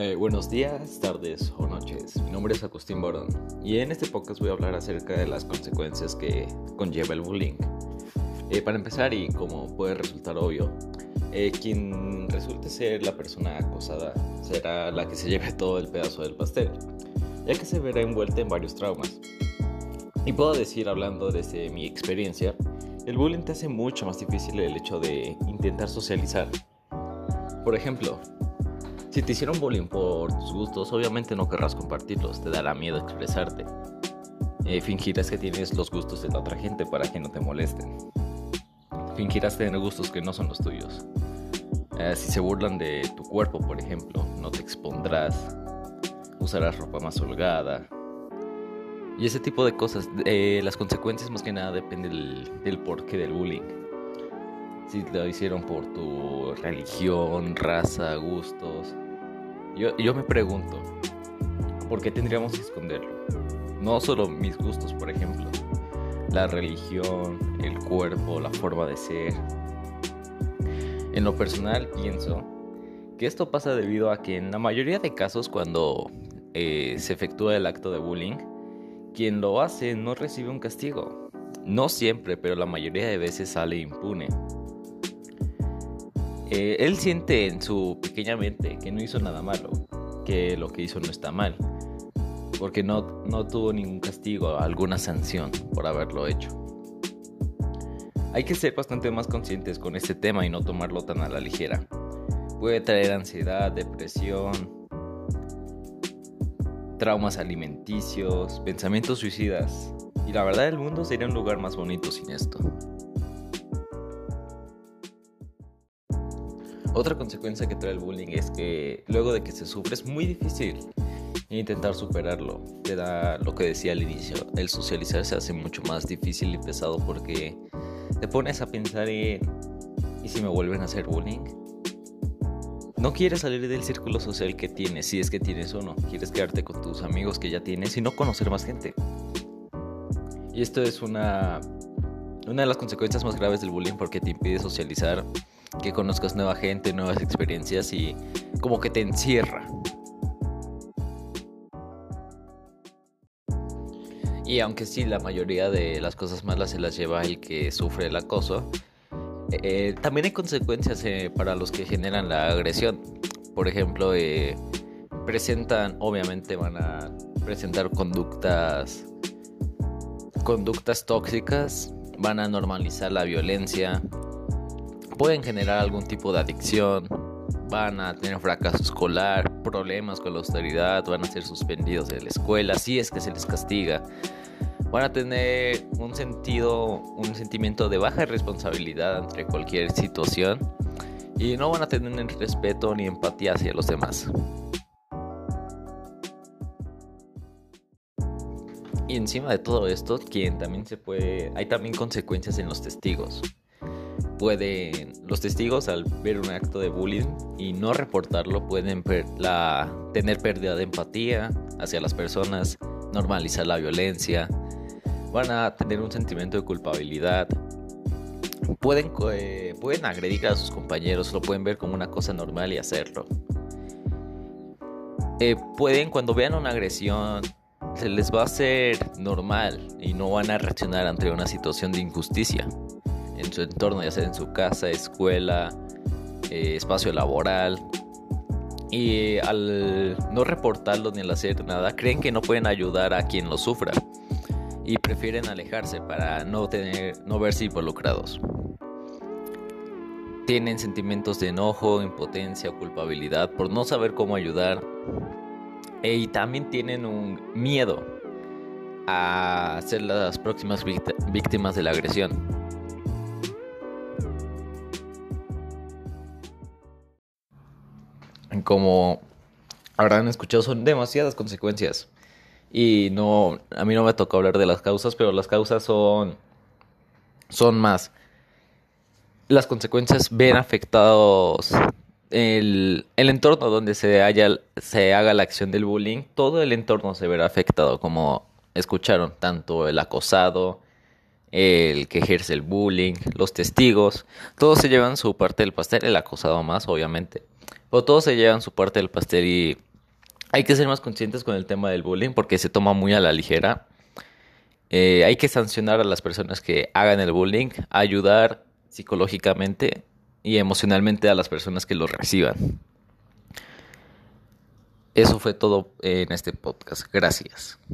Eh, buenos días, tardes o noches. Mi nombre es Agustín Borón y en este podcast voy a hablar acerca de las consecuencias que conlleva el bullying. Eh, para empezar, y como puede resultar obvio, eh, quien resulte ser la persona acosada será la que se lleve todo el pedazo del pastel, ya que se verá envuelta en varios traumas. Y puedo decir, hablando desde mi experiencia, el bullying te hace mucho más difícil el hecho de intentar socializar. Por ejemplo, si te hicieron bullying por tus gustos, obviamente no querrás compartirlos, te dará miedo expresarte. Eh, fingirás que tienes los gustos de la otra gente para que no te molesten. Fingirás tener gustos que no son los tuyos. Eh, si se burlan de tu cuerpo, por ejemplo, no te expondrás. Usarás ropa más holgada. Y ese tipo de cosas. Eh, las consecuencias más que nada dependen del, del porqué del bullying. Si lo hicieron por tu religión, raza, gustos. Yo, yo me pregunto, ¿por qué tendríamos que esconderlo? No solo mis gustos, por ejemplo. La religión, el cuerpo, la forma de ser. En lo personal pienso que esto pasa debido a que en la mayoría de casos cuando eh, se efectúa el acto de bullying, quien lo hace no recibe un castigo. No siempre, pero la mayoría de veces sale impune. Eh, él siente en su pequeña mente que no hizo nada malo, que lo que hizo no está mal, porque no, no tuvo ningún castigo, alguna sanción por haberlo hecho. Hay que ser bastante más conscientes con este tema y no tomarlo tan a la ligera. Puede traer ansiedad, depresión, traumas alimenticios, pensamientos suicidas. Y la verdad el mundo sería un lugar más bonito sin esto. Otra consecuencia que trae el bullying es que luego de que se sufre es muy difícil intentar superarlo. Te da lo que decía al inicio, el socializar se hace mucho más difícil y pesado porque te pones a pensar en ¿y si me vuelven a hacer bullying? No quieres salir del círculo social que tienes, si es que tienes uno. Quieres quedarte con tus amigos que ya tienes y no conocer más gente. Y esto es una, una de las consecuencias más graves del bullying porque te impide socializar que conozcas nueva gente, nuevas experiencias y como que te encierra. Y aunque sí, la mayoría de las cosas malas se las lleva el que sufre el acoso, eh, también hay consecuencias eh, para los que generan la agresión. Por ejemplo, eh, presentan, obviamente van a presentar conductas, conductas tóxicas, van a normalizar la violencia, pueden generar algún tipo de adicción, van a tener fracaso escolar, problemas con la austeridad, van a ser suspendidos de la escuela, si es que se les castiga. Van a tener un sentido, un sentimiento de baja responsabilidad ante cualquier situación y no van a tener respeto ni empatía hacia los demás. Y encima de todo esto, quien también se puede, hay también consecuencias en los testigos pueden, los testigos al ver un acto de bullying y no reportarlo pueden tener pérdida de empatía hacia las personas, normalizar la violencia, van a tener un sentimiento de culpabilidad, pueden, eh, pueden agredir a sus compañeros, lo pueden ver como una cosa normal y hacerlo. Eh, pueden cuando vean una agresión se les va a hacer normal y no van a reaccionar ante una situación de injusticia en su entorno, ya sea en su casa, escuela, eh, espacio laboral. Y al no reportarlo ni al hacer nada, creen que no pueden ayudar a quien lo sufra y prefieren alejarse para no tener, no verse involucrados. Tienen sentimientos de enojo, impotencia, culpabilidad por no saber cómo ayudar. E, y también tienen un miedo a ser las próximas víctimas de la agresión. Como habrán escuchado, son demasiadas consecuencias. Y no, a mí no me tocó hablar de las causas, pero las causas son, son más. Las consecuencias ven afectados el, el entorno donde se, haya, se haga la acción del bullying, todo el entorno se verá afectado, como escucharon, tanto el acosado, el que ejerce el bullying, los testigos, todos se llevan su parte del pastel, el acosado más, obviamente. O todos se llevan su parte del pastel y hay que ser más conscientes con el tema del bullying porque se toma muy a la ligera. Eh, hay que sancionar a las personas que hagan el bullying, ayudar psicológicamente y emocionalmente a las personas que lo reciban. Eso fue todo en este podcast. Gracias.